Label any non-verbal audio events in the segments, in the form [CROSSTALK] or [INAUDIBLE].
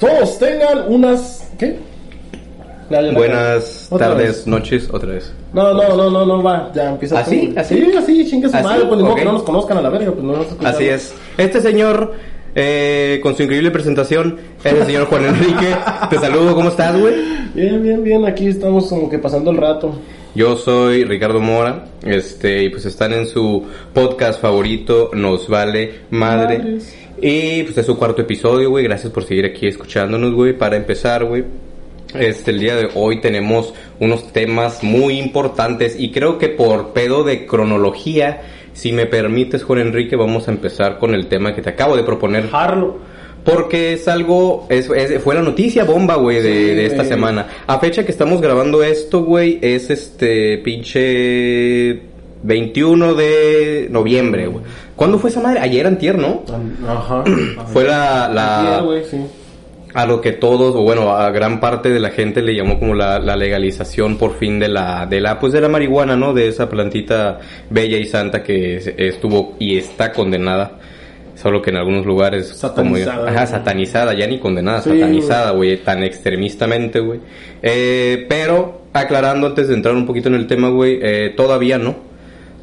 todos tengan unas. ¿Qué? Ya, ya la Buenas tardes, vez. noches, otra vez. No, no, no, no, no va. Ya empieza ¿Así? tú. ¿Así? Sí, así, chingue su ¿Así? madre. Pues ni modo Ok. que no nos conozcan a la verga, pues no nos. Así es. Este señor, eh, con su increíble presentación, es el señor Juan Enrique. Te saludo, ¿cómo estás, güey? Bien, bien, bien. Aquí estamos como que pasando el rato. Yo soy Ricardo Mora, este, y pues están en su podcast favorito, Nos Vale Madre. Madres. Y pues es su cuarto episodio, güey. Gracias por seguir aquí escuchándonos, güey. Para empezar, güey. Este, el día de hoy tenemos unos temas muy importantes y creo que por pedo de cronología, si me permites, Juan Enrique, vamos a empezar con el tema que te acabo de proponer. Harlo. Porque es algo, es, es- fue la noticia bomba, güey, de, Sí, de esta semana. A fecha que estamos grabando esto, güey, es este pinche 21 de noviembre, güey. ¿Cuándo fue esa madre? Ayer, antier, ¿no? Ajá. Fue la, la, güey, sí. a lo que todos, o bueno, a gran parte de la gente le llamó como la, la legalización por fin de la, de la, pues de la marihuana, ¿no? De esa plantita bella y santa que es- estuvo y está condenada. Solo que en algunos lugares... Satanizada. Como, ajá, satanizada, ya ni condenada, Sí, satanizada, güey, tan extremistamente, güey. Eh, pero, aclarando antes de entrar un poquito en el tema, güey, eh, todavía no.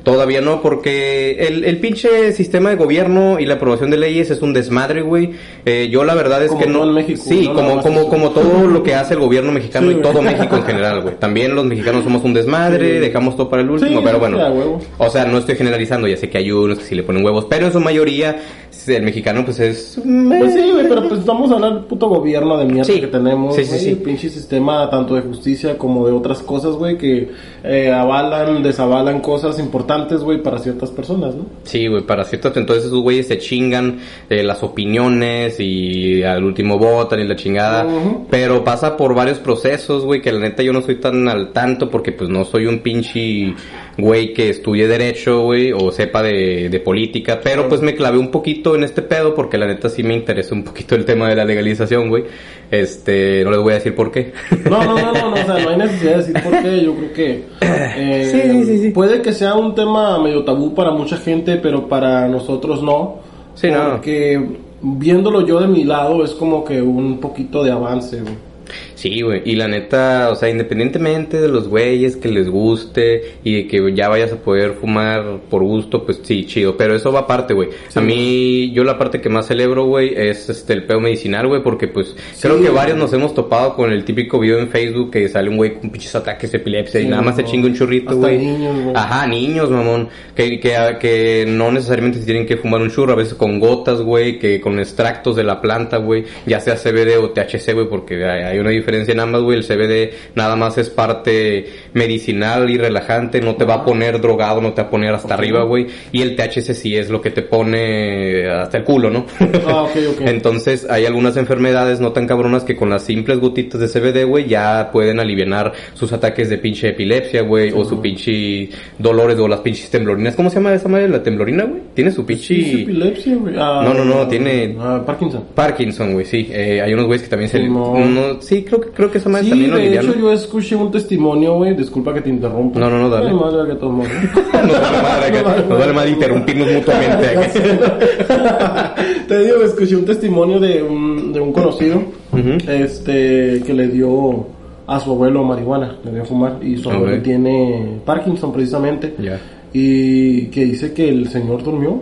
Todavía no, porque el, el pinche sistema de gobierno y la aprobación de leyes es un desmadre, güey. Eh, yo la verdad es Como que no... todo México, sí, no como, como, como todo lo que [LAUGHS] hace el gobierno mexicano Sí, y todo México en general, güey. También los mexicanos somos un desmadre, Sí. dejamos todo para el último, Sí, pero bueno. O sea, no estoy generalizando, ya sé que hay unos que sí le ponen huevos, pero en su mayoría el mexicano pues es... Pues sí, güey, pero pues vamos a hablar del puto gobierno de mierda Sí. que tenemos. Sí, sí. El pinche sistema tanto de justicia como de otras cosas, güey, que eh, avalan, desavalan cosas importantes, güey, para ciertas personas, ¿no? Sí, güey, para ciertos, entonces esos güeyes se chingan eh, las opiniones y al último votan y la chingada. Pero pasa por varios procesos, güey, que la neta yo no soy tan al tanto porque pues no soy un pinche güey que estudie derecho, güey, o sepa de, de política. Pero pues me clavé un poquito en este pedo porque la neta sí me interesa un poquito el tema de la legalización, güey. Este, no les voy a decir por qué. No, no, no, no, no, o sea, no hay necesidad de decir por qué. Yo creo que [COUGHS] eh, Sí, sí, sí, sí. puede que sea un tema medio tabú para mucha gente, pero para nosotros no. Sí, no. Porque viéndolo yo de mi lado es como que un poquito de avance, güey. Sí, güey, y la neta, o sea, independientemente de los güeyes que les guste y de que ya vayas a poder fumar por gusto, pues sí, chido, pero eso va aparte, güey. Sí. A mí, yo la parte que más celebro, güey, es este el peo medicinal, güey, porque pues creo que varios nos hemos topado con el típico video en Facebook que sale un güey con pinches ataques de epilepsia y nada más se chinga un churrito, güey. Ajá, niños, mamón, que, que, que no necesariamente se tienen que fumar un churro, a veces con gotas, güey, que con extractos de la planta, güey, ya sea CBD o THC, güey, porque hay hay una diferencia en ambas, güey, el CBD nada más es parte medicinal y relajante, no te va a poner drogado, no te va a poner hasta arriba, güey, y el THC sí es lo que te pone hasta el culo, ¿no? Ah, ok, ok. [LAUGHS] Entonces hay algunas enfermedades no tan cabronas que con las simples gotitas de CBD, güey, ya pueden aliviar sus ataques de pinche epilepsia, güey, o su pinche dolores o las pinches temblorinas. ¿Cómo se llama esa madre? ¿La temblorina, güey? Tiene su pinche... Epilepsia, güey. Ah, No, no, no, tiene- ah, Parkinson. Parkinson, güey, sí. Eh, hay unos güeyes que también se... Sí, no. uno- sí, creo que, creo que esa madre Sí, también lo de hecho yo escuché un testimonio, güey, disculpa que te interrumpa. No, no, no, dale. Ay, madre, que todo mundo. Nos vale madre, acá. Nos vale madre interrumpirnos mutuamente. Te digo, escuché un testimonio de un, de un conocido, este, que le dio a su abuelo marihuana, le dio a fumar, y su abuelo tiene Parkinson precisamente, y que dice que el señor durmió,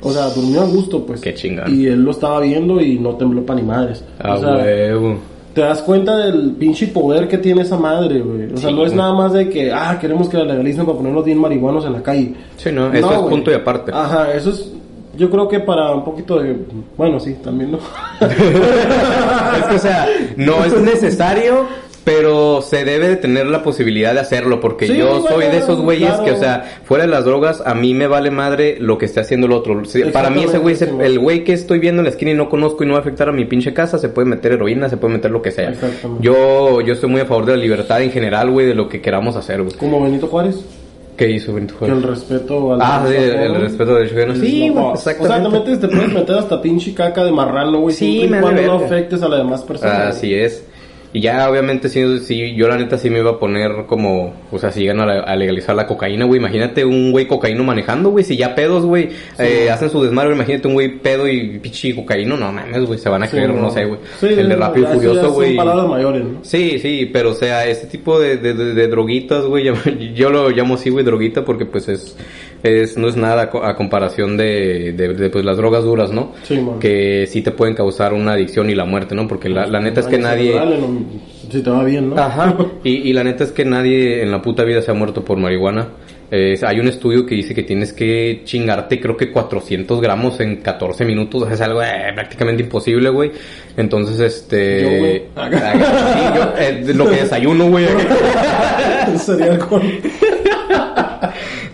o sea, durmió a gusto, pues. Qué chingón. Y él lo estaba viendo y no tembló pa' ni madres. Ah, o sea, huevo. Te das cuenta del pinche poder que tiene esa madre, güey. O sea, Sí, no es nada más de que, ah, queremos que la legalicen para ponernos bien marihuanos en la calle. Sí, no, eso es güey. punto y aparte. Ajá, eso es, yo creo que para un poquito de, bueno, sí, también, ¿no? [LAUGHS] es que, o sea, no es necesario, pero se debe de tener la posibilidad de hacerlo, porque Sí, yo soy bueno, de esos güeyes claro. que, o sea, fuera de las drogas, a mí me vale madre lo que esté haciendo el otro. Para mí ese güey, Exactamente, el güey que estoy viendo en la esquina y no conozco y no va a afectar a mi pinche casa, se puede meter heroína, se puede meter lo que sea. Exactamente. Yo, yo estoy muy a favor de la libertad en general, güey, de lo que queramos hacer, güey. Como Benito Juárez, ¿Qué hizo Benito que Juárez? el respeto al... Ah, sí, el, el respeto del ciudadano. Sí, güey, O sea, te, exactamente. metes, te puedes meter hasta pinche caca de marrano, güey, Sí, me cuando no afectes a las demás personas. Así es. Y ya, obviamente, sí, sí, yo la neta sí me iba a poner como, o sea, si llegan a, la- a legalizar la cocaína, güey, imagínate un güey cocaíno manejando, güey, si ya pedos, güey, eh, hacen su desmadre, imagínate un güey pedo y pichi cocaíno, no mames, güey, se van a Sí, creer, no, sé, güey. Sí, el de Rápido ya Furioso, güey. mayores, ¿no? Sí, sí, pero o sea, este tipo de, de, de- de droguitas, güey, yo, [LAUGHS] yo lo llamo así, güey, droguita, porque pues es, es, no es nada a comparación de, de, de, pues las drogas duras, ¿no? Sí, man. Que sí te pueden causar una adicción y la muerte, ¿no? Porque la, la neta es que nadie... si te va bien, ¿no? Ajá. Y, y la neta es que nadie en la puta vida se ha muerto por marihuana. Eh, hay un estudio que dice que tienes que chingarte creo que 400 gramos en 14 minutos. Es algo eh, prácticamente imposible, güey. Entonces, este... Yo, güey. [LAUGHS] Sí, yo, eh, lo que desayuno, güey. [LAUGHS] Sería el con...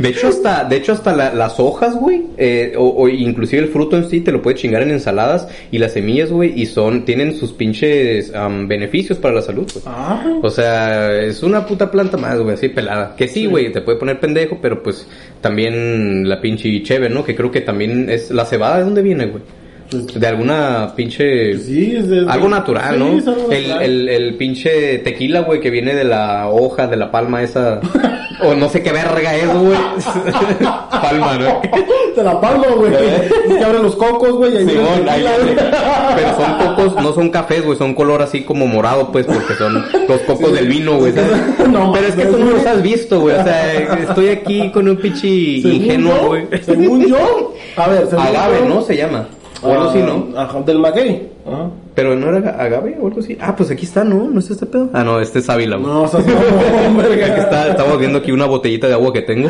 De hecho, hasta, de hecho, hasta la- las hojas, güey, eh, o, o inclusive el fruto en sí te lo puedes chingar en ensaladas y las semillas, güey, y son, tienen sus pinches am, beneficios para la salud, güey. Ah, O sea, es una puta planta más, güey, así pelada. Que sí, güey, te puede poner pendejo, pero pues también la pinche cheve, ¿no? Que creo que también es la cebada, ¿de dónde viene, güey? Pues, De alguna pinche... sí, es de... Algo natural, Sí, ¿no? es algo el, natural. el, el pinche tequila, güey, que viene de la hoja, de la palma esa. o no sé qué verga es, güey. [LAUGHS] palma, ¿no? Te la palma, güey. Es que abren los cocos, güey. Pero son cocos, no son cafés, güey, son color así como morado, pues, porque son los cocos del vino, güey. [LAUGHS] No, Pero es que tú no los has visto, güey, o sea, estoy aquí con un pinche ingenuo, güey. Según yo, a ver, según Agave, ¿no? Se llama. O algo así, ¿no? Ah, Ajá, del maguey. Ajá. Pero no era agave o algo así. Ah, pues aquí está, ¿no? ¿No es este pedo? Ah, no, este es Ávila, güey. No, o sea, no, está, estamos viendo aquí una botellita de agua que tengo.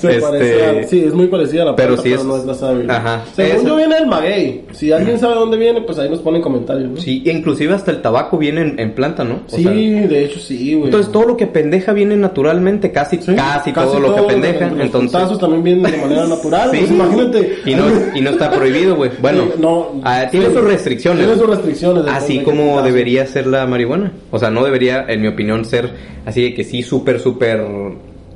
Se a- sí, es muy parecida a la pero planta, sí es- no es la. Ajá. Según Esa. yo viene el maguey. Si alguien sabe dónde viene, pues ahí nos ponen comentarios, ¿no? Sí, inclusive hasta el tabaco viene en, en planta, ¿no? O Sí, sea, de hecho sí, güey. entonces todo lo que pendeja viene naturalmente, casi, Sí, casi, todo lo que pendeja. Los entonces, también vienen de manera [LAUGHS] natural. Sí. pues imagínate. Y no, y no está prohibido, güey. Bueno, [LAUGHS] no, ah, tiene sus restricciones. Tiene sus restricciones. Así de como debería ser la marihuana. O sea, no debería, en mi opinión, ser así de que sí, súper, súper...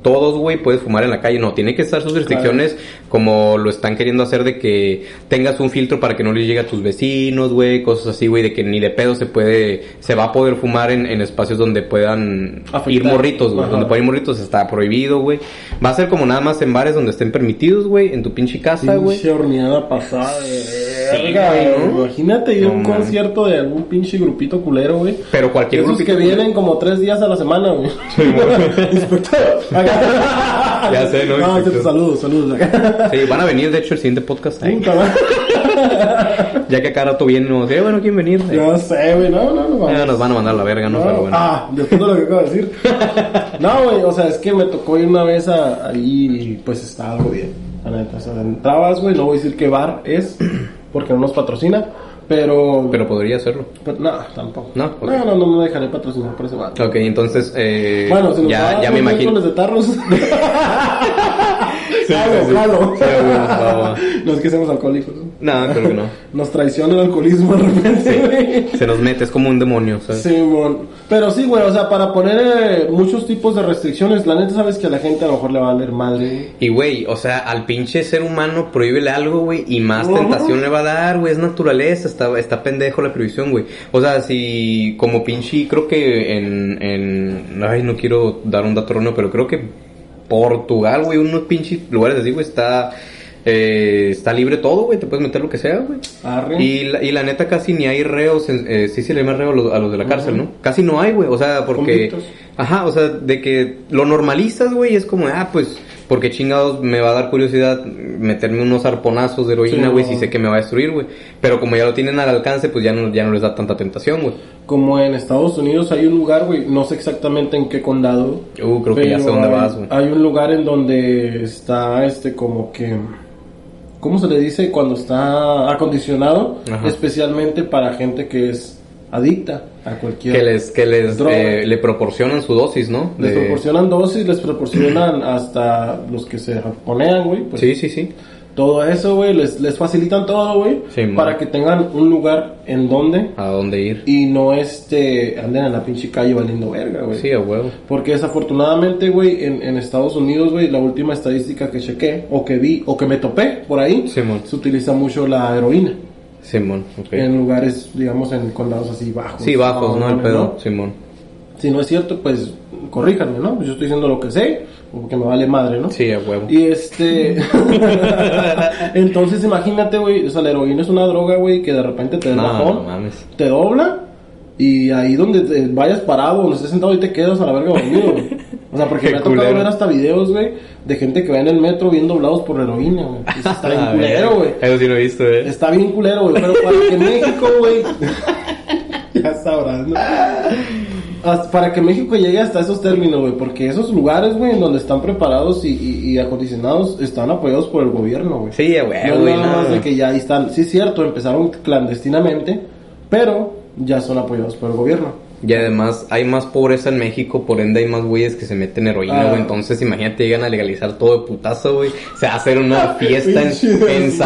Todos, güey, puedes fumar en la calle. No, tiene que estar sus restricciones como lo están queriendo hacer de que tengas un filtro para que no le llegue a tus vecinos, güey. Cosas así, güey, de que ni de pedo se puede... Se va a poder fumar en, en espacios donde puedan Afectar. ir morritos, güey. Donde pueden ir morritos está prohibido, güey. Va a ser como nada más en bares donde estén permitidos, güey. En tu pinche casa, güey. Pinche horneada pasada de verga. Imagínate ir a un man. concierto de algún pinche grupito culero, güey. Pero cualquier Esos grupito que culero. vienen como tres días a la semana, güey. [LAUGHS] Inspector. Acá. [LAUGHS] Ya sé, ¿no? Saludos, saludos. acá. Sí, van a venir, de hecho, el siguiente podcast. ahí. [LAUGHS] Ya que cada rato vienen, no sé, bueno, ¿quién venir? Eh, sé, güey. No, no, no. vamos. nos van a mandar a la verga, ¿no? No, Pero bueno. Ah, después de lo que acabo de decir. No, güey, o sea, es que me tocó ir una vez a, ahí y pues está algo bien. La neta, o sea, entrabas, güey, no voy a decir qué bar es, porque no nos patrocina, pero... Pero podría hacerlo. pero no, tampoco. No, no, no, no me dejaré patrocinar por ese bar. Ok, entonces, eh, Bueno, si nos ya, ya me imagino. de tarros. [LAUGHS] Sí, Jalo, sí. jalo. Sí, bueno. [LAUGHS] No es que seamos alcohólicos. No, creo que no. [LAUGHS] Nos traiciona el alcoholismo de repente. [LAUGHS] Se nos mete, es como un demonio, ¿sabes? Simón. Pero sí, güey, o sea, para poner eh, muchos tipos de restricciones, la neta sabes que a la gente a lo mejor le va a valer madre. Y güey, o sea, al pinche ser humano prohíbele algo, güey, y más tentación le va a dar, güey, es naturaleza, está, está pendejo la prohibición, güey. O sea, si como pinche, creo que en, en, ay, no quiero dar un dato erróneo, pero creo que Portugal, güey, unos pinches lugares así, güey, está, eh, está libre todo, güey, te puedes meter lo que sea, güey. Y la, y la neta casi ni hay reos, en- eh, sí se le llama reo a los, a los de la cárcel, ¿no? Casi no hay, güey, o sea, porque... Convictos. Ajá, o sea, de que lo normalizas, güey, es como, ah, pues, porque chingados me va a dar curiosidad meterme unos arponazos de heroína, Sí, güey, no. si sé que me va a destruir, güey. Pero como ya lo tienen al alcance, pues ya no, ya no les da tanta tentación, güey. Como en Estados Unidos hay un lugar, güey, no sé exactamente en qué condado. Uh, creo que ya sé dónde hay- vas, güey. Hay un lugar en donde está, este, como que... ¿Cómo se le dice? Cuando está acondicionado, Ajá. especialmente para gente que es adicta a cualquier... Que les, que les, Droga. eh, le proporcionan su dosis, ¿no? Les De- proporcionan dosis, les proporcionan hasta los que se japonean, güey. Pues, Sí, sí, sí. Todo eso, güey, les, les facilitan todo, güey. Sí, man. para que tengan un lugar en donde ¿A dónde ir? y no este anden en la pinche calle valiendo verga, güey. Sí, a huevo. Porque desafortunadamente, güey, en, en Estados Unidos, güey, la última estadística que chequé, o que vi, o que me topé por ahí, se utiliza mucho la heroína. Simón, ok. En lugares, digamos, en condados así bajos. Sí, bajos, ¿no? El pedo, Simón. Si no es cierto, pues corríjanme, ¿no? Yo estoy diciendo lo que sé, porque me vale madre, ¿no? Sí, a huevo. Y este. [LAUGHS] Entonces, imagínate, güey. O sea, la heroína es una droga, güey, que de repente te da No, bajón, no mames. te dobla. Y ahí donde te vayas parado, donde estés sentado y te quedas a la verga dormido, güey. [LAUGHS] O sea, porque Qué me ha tocado culero. ver hasta videos, güey, de gente que va en el metro bien doblados por heroína, güey. Eso está [LAUGHS] bien culero, güey. Eso sí lo he visto, eh. Está bien culero, güey. Pero para que México, güey. [LAUGHS] ya sabrás, ¿no? Hasta- para que México llegue hasta esos términos, güey. Porque esos lugares, güey, en donde están preparados y, y, y acondicionados, están apoyados por el gobierno, güey. Sí, a No huevo, es güey. nada más no. de que ya ahí están. Sí, es cierto, empezaron clandestinamente, pero ya son apoyados por el gobierno. Y además hay más pobreza en México, por ende hay más güeyes que se meten heroína, Ah. güey. Entonces imagínate, llegan a legalizar todo de putazo, güey. Se va a hacer una [LAUGHS] fiesta en.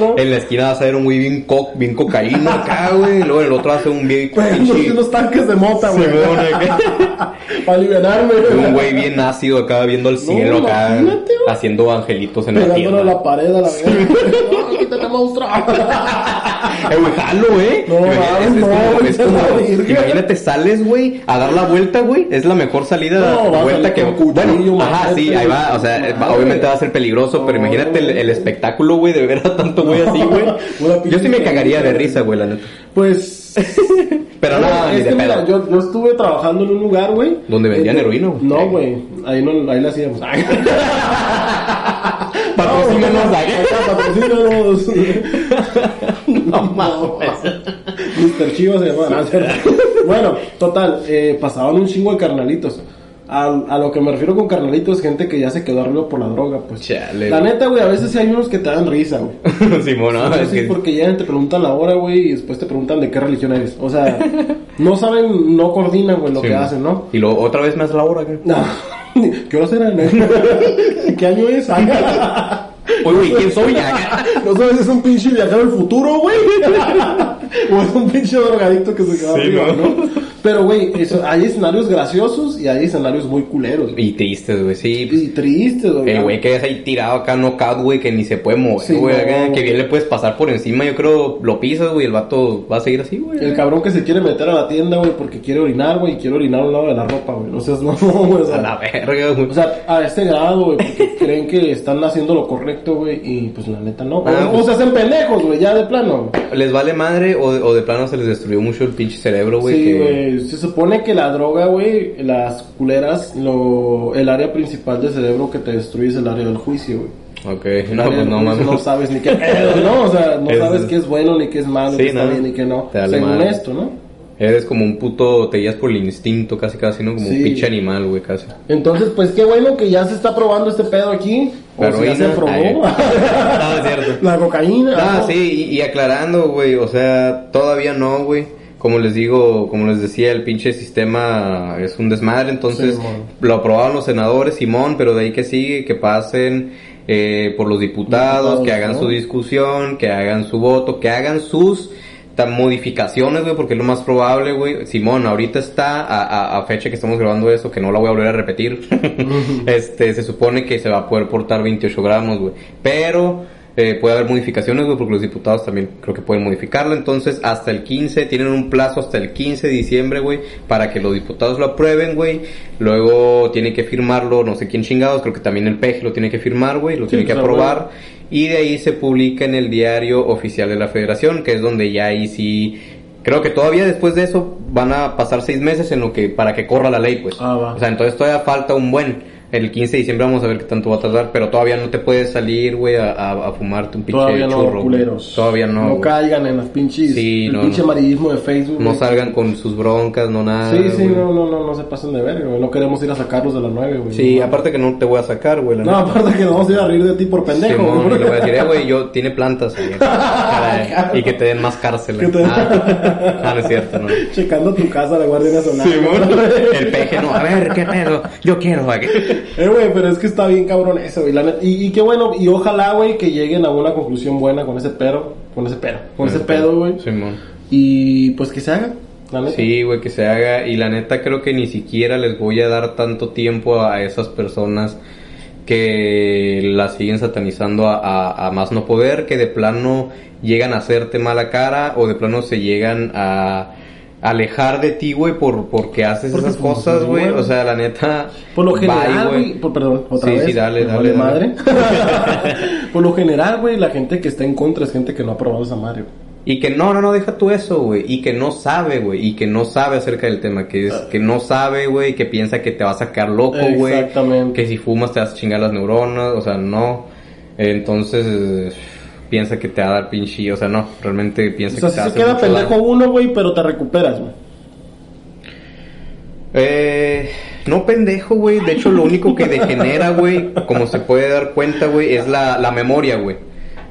¿no? En la esquina va a ser un güey bien, co bien cocaína acá, [LAUGHS] güey. Luego el otro va a ser un bien unos tanques de mota, güey. [LAUGHS] Para aliviarme, Un güey bien ácido acá, viendo al cielo acá. güey. Haciendo angelitos en la tierra. a la pared a la vez. ¡No, quítate, monstruo! [LAUGHS] Eh, güey, jalo, güey. No, Imagínate, es, mames, como- no, es como- virgen. imagínate, sales, güey, a dar la vuelta, güey. Es la mejor salida, No, vuelta que... cuchillo, bueno, ajá, sí, ahí va. O sea, madre. obviamente va a ser peligroso, pero No, imagínate el, el espectáculo, güey, de ver a tanto güey así, güey. [LAUGHS] Yo sí me cagaría de risa, güey, la neta. Pues. [LAUGHS] Pero no, No, es que mira, yo, yo estuve trabajando en un lugar, güey. ¿Donde vendían Eh, heroína, güey? No, güey. Ahí, no, ahí la hacíamos. Patrocínanos, patrocínanos. No [LAUGHS] mames. Mr. Chivas se llama. es bueno, total, eh, pasaban un chingo de carnalitos. A, a lo que me refiero con carnalitos es gente que ya se quedó arriba por la droga, pues. Chale, la neta, güey, a veces sí hay unos que te dan risa, güey. [LAUGHS] Sí, es sí, que... porque llegan, te preguntan la hora, güey, y después te preguntan de qué religión eres. O sea, no saben, no coordinan, güey, lo Sí, que hacen, ¿no? Y luego otra vez más la hora, güey. No. [LAUGHS] ¿Qué hora será? [LAUGHS] ¿Qué año es? Oye, güey, ¿quién soy? [LAUGHS] No sabes, es un pinche viajero al futuro, güey. [LAUGHS] o es un pinche drogadicto que se queda Sí, arriba, ¿no? ¿no? Pero, güey, eso- hay escenarios graciosos y hay escenarios muy culeros. Y tristes, güey, sí. pues, Y tristes, güey. El güey que es ahí tirado acá, knockout, güey, que ni se puede mover, Sí, güey. no, acá, que bien le puedes pasar por encima, yo creo, lo pisas, güey, el vato va a seguir así, güey. El cabrón que se quiere meter a la tienda, güey, porque quiere orinar, güey, y quiere orinar a un lado de la ropa, güey. No seas [LAUGHS] no, güey. O A la verga, güey. o sea, a este grado, güey, porque [LAUGHS] creen que están haciendo lo correcto, güey, y pues la neta no. Ah, o, pues- o se hacen pendejos, güey, ya de plano. ¿Les vale madre o, o de plano se les destruyó mucho el pinche cerebro, güey? Sí, que- güey. Se supone que la droga, güey, las culeras, lo, el área principal del cerebro que te destruye es el área del juicio, güey. Ok, no, área pues no mames. No sabes ni qué pedo, ¿no? O sea, no [LAUGHS] Es- sabes qué es bueno, ni qué es malo, Sí, qué está bien, ni qué no. Según esto, ¿no? Eres como un puto, te guías por el instinto, casi casi, ¿no? Como Sí. un pinche animal, güey, casi. Entonces, pues qué bueno que ya se está probando este pedo aquí. O La si ya se probó. [LAUGHS] No, es cierto. La cocaína. Ah, ¿no? sí, y, y aclarando, güey, o sea, todavía no, güey. Como les digo, como les decía, el pinche sistema es un desmadre, entonces Sí, lo aprobaron los senadores, Simón, pero de ahí que sigue, que pasen eh, por los diputados, Diputados, que hagan ¿no? su discusión, que hagan su voto, que hagan sus modificaciones, güey, porque es lo más probable, güey. Simón, ahorita está a, a- a fecha que estamos grabando eso, que no la voy a volver a repetir. [LAUGHS] este, se supone que se va a poder portar 28 gramos, güey. Pero eh, puede haber modificaciones, güey, porque los diputados también creo que pueden modificarlo. Entonces, hasta el 15, tienen un plazo hasta el 15 de diciembre, güey, para que los diputados lo aprueben, güey. Luego tiene que firmarlo, no sé quién chingados, creo que también el PEG lo tiene que firmar, güey, lo Sí, tiene que pues, aprobar. Y de ahí se publica en el diario oficial de la federación, que es donde ya ahí sí... Creo que todavía después de eso van a pasar seis meses en lo que para que corra la ley, pues. Ah, va. O sea, entonces todavía falta un buen. El 15 de diciembre vamos a ver qué tanto va a tardar, pero todavía no te puedes salir, güey, a, a, a fumarte un pinche Todavía no, churro. culeros. Todavía no. No caigan en las pinches. Sí, el no, pinche no. amarillismo de Facebook. No salgan con sus broncas, no nada. Sí, sí, no, no, no, no se pasen de verga, güey. No queremos ir a sacarlos de la 9, güey. Sí, no, aparte que no te voy a sacar, güey. No, neta. aparte que nos vamos a ir a reír de ti por pendejo, Simón, güey. y le voy a decir, eh, güey, yo tiene plantas. güey. [LAUGHS] Caray, y que te den más cárcel. Que te- Ah, ah, no es cierto, no. Checando tu casa, la Guardia Nacional. [LAUGHS] El peje, no, a ver, qué pedo. Yo quiero, güey. [LAUGHS] Eh, güey, pero es que está bien cabrón eso, güey. Y, y qué bueno, y ojalá, güey, que lleguen a una conclusión buena con ese pero, con ese pero, con ese pedo, güey. Simón. Y pues que se haga, la neta. Sí, güey, que se haga. Y la neta creo que ni siquiera les voy a dar tanto tiempo a esas personas que la siguen satanizando a, a- a más no poder, que de plano llegan a hacerte mala cara o de plano se llegan a alejar de ti, güey, por, porque haces Porque esas como cosas, soy güey. O sea, la neta. Por lo general, güey, perdón, otra Sí, vez. sí, dale, dale, madre. [LAUGHS] [LAUGHS] por lo general, güey, la gente que está en contra es gente que no ha probado esa madre. güey. Y que no, no, no, deja tú eso, güey. Y que no sabe, güey. Y que no sabe acerca del tema. Que es, que no sabe, güey. Que piensa que te va a sacar loco, güey. Exactamente. Que si fumas te vas a chingar las neuronas. O sea, no. Entonces, piensa que te va a dar pinche. O sea, no. Realmente piensa O sea, que si te se queda pendejo uno, güey, pero te recuperas, güey. Eh, no pendejo, güey. De hecho, lo único que degenera, güey, como se puede dar cuenta, güey, es la, la memoria, güey.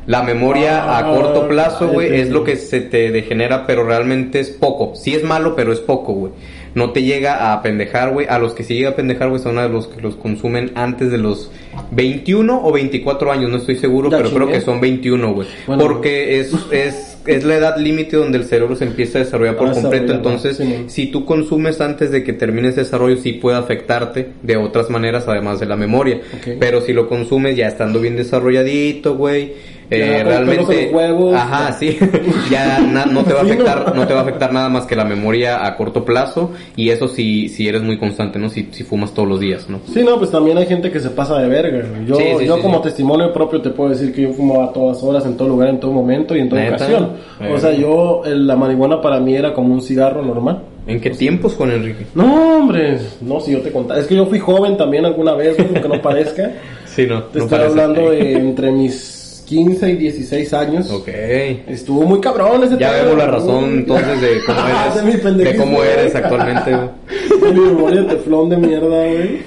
La memoria a Ah, corto plazo, güey, es lo que se te degenera, pero realmente es poco. Sí es malo, pero es poco, güey. No te llega a pendejar, güey. A los que sí llega a pendejar, güey, son a los que los consumen antes de los 21 o 24 años, no estoy seguro, pero creo que son 21, güey. Bueno, Porque es, es, es la edad límite donde el cerebro se empieza a desarrollar por Ah, completo. Entonces, sí, si tú consumes antes de que termine ese desarrollo, sí puede afectarte de otras maneras, además de la memoria. Pero si lo consumes ya estando bien desarrolladito, güey, eh, realmente, ajá, sí, [LAUGHS] ya na- no te va a afectar, no te va a afectar nada más que la memoria a corto plazo y eso si, si eres muy constante, ¿no? Si, si fumas todos los días, ¿no? Sí, no, pues también hay gente que se pasa de verga. Yo, Sí, sí, yo sí, como testimonio propio te puedo decir que yo fumaba a todas horas, en todo lugar, en todo momento y en toda ¿Neta? ocasión. Eh. O sea, yo, la marihuana para mí era como un cigarro normal. ¿En qué tiempos con Enrique? No, hombre, no, si yo te contaba. Es que yo fui joven también alguna vez, aunque no parezca. [LAUGHS] Sí, no, Te no estoy parece. hablando de entre mis 15 y 16 años. Ok. Estuvo muy cabrón ese Ya vemos la razón entonces de cómo mi [LAUGHS] eres, de cómo eres actualmente, [LAUGHS] güey. Mi memoria de teflón de mierda, güey.